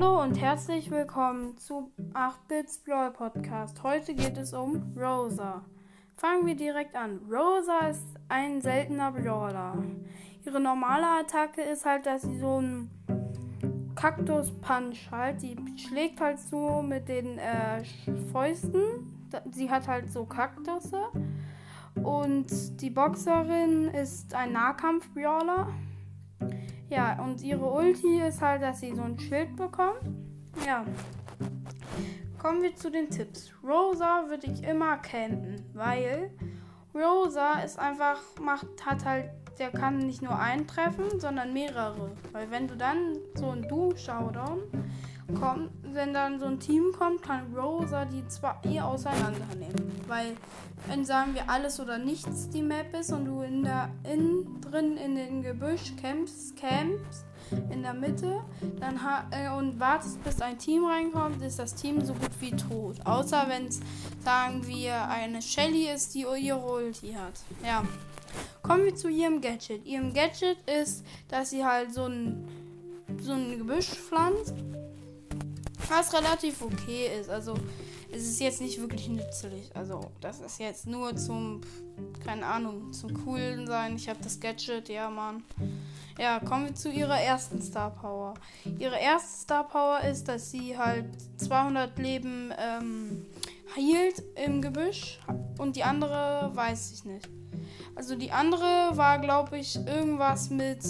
Hallo und herzlich willkommen zu 8-Bits Brawl Podcast. Heute geht es um Rosa. Fangen wir direkt an. Rosa ist ein seltener Brawler. Ihre normale Attacke ist halt, dass sie so einen Kaktus-Punch halt. Die schlägt halt so mit den äh, Fäusten. Sie hat halt so Kaktusse. Und die Boxerin ist ein Nahkampf-Brawler. Ja, und ihre Ulti ist halt, dass sie so ein Schild bekommt. Ja. Kommen wir zu den Tipps. Rosa würde ich immer campen, weil Rosa ist einfach, macht, hat halt, der kann nicht nur einen treffen, sondern mehrere. Weil wenn du dann so ein Doom-Showdown kommt, wenn dann so ein Team kommt, kann Rosa die zwar eh auseinandernehmen. Weil, wenn sagen wir alles oder nichts die Map ist und du in der in, drin in den Gebüsch campst, campst in der Mitte dann äh, und wartest, bis ein Team reinkommt, ist das Team so gut wie tot. Außer wenn es, sagen wir, eine Shelly ist, die ihre Ulti hat. Ja. Kommen wir zu ihrem Gadget. Ihrem Gadget ist, dass sie halt so ein, so ein Gebüsch pflanzt was relativ okay ist. Also es ist jetzt nicht wirklich nützlich. Also das ist jetzt nur zum, keine Ahnung, zum coolen sein. Ich habe das Gadget, ja Mann. Ja, kommen wir zu ihrer ersten Star Power. Ihre erste Star Power ist, dass sie halt 200 Leben ähm, hielt im Gebüsch und die andere weiß ich nicht. Also die andere war, glaube ich, irgendwas mit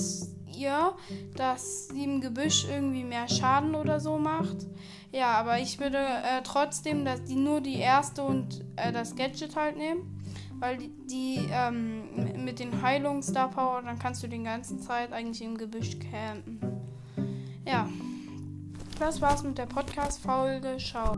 ihr, dass sie im Gebüsch irgendwie mehr Schaden oder so macht. Ja, aber ich würde äh, trotzdem, dass die nur die erste und äh, das Gadget halt nehmen. Weil die, die ähm, mit den Heilungen Star Power, dann kannst du die ganze Zeit eigentlich im Gebüsch campen. Ja. Das war's mit der Podcast-Folge. Ciao.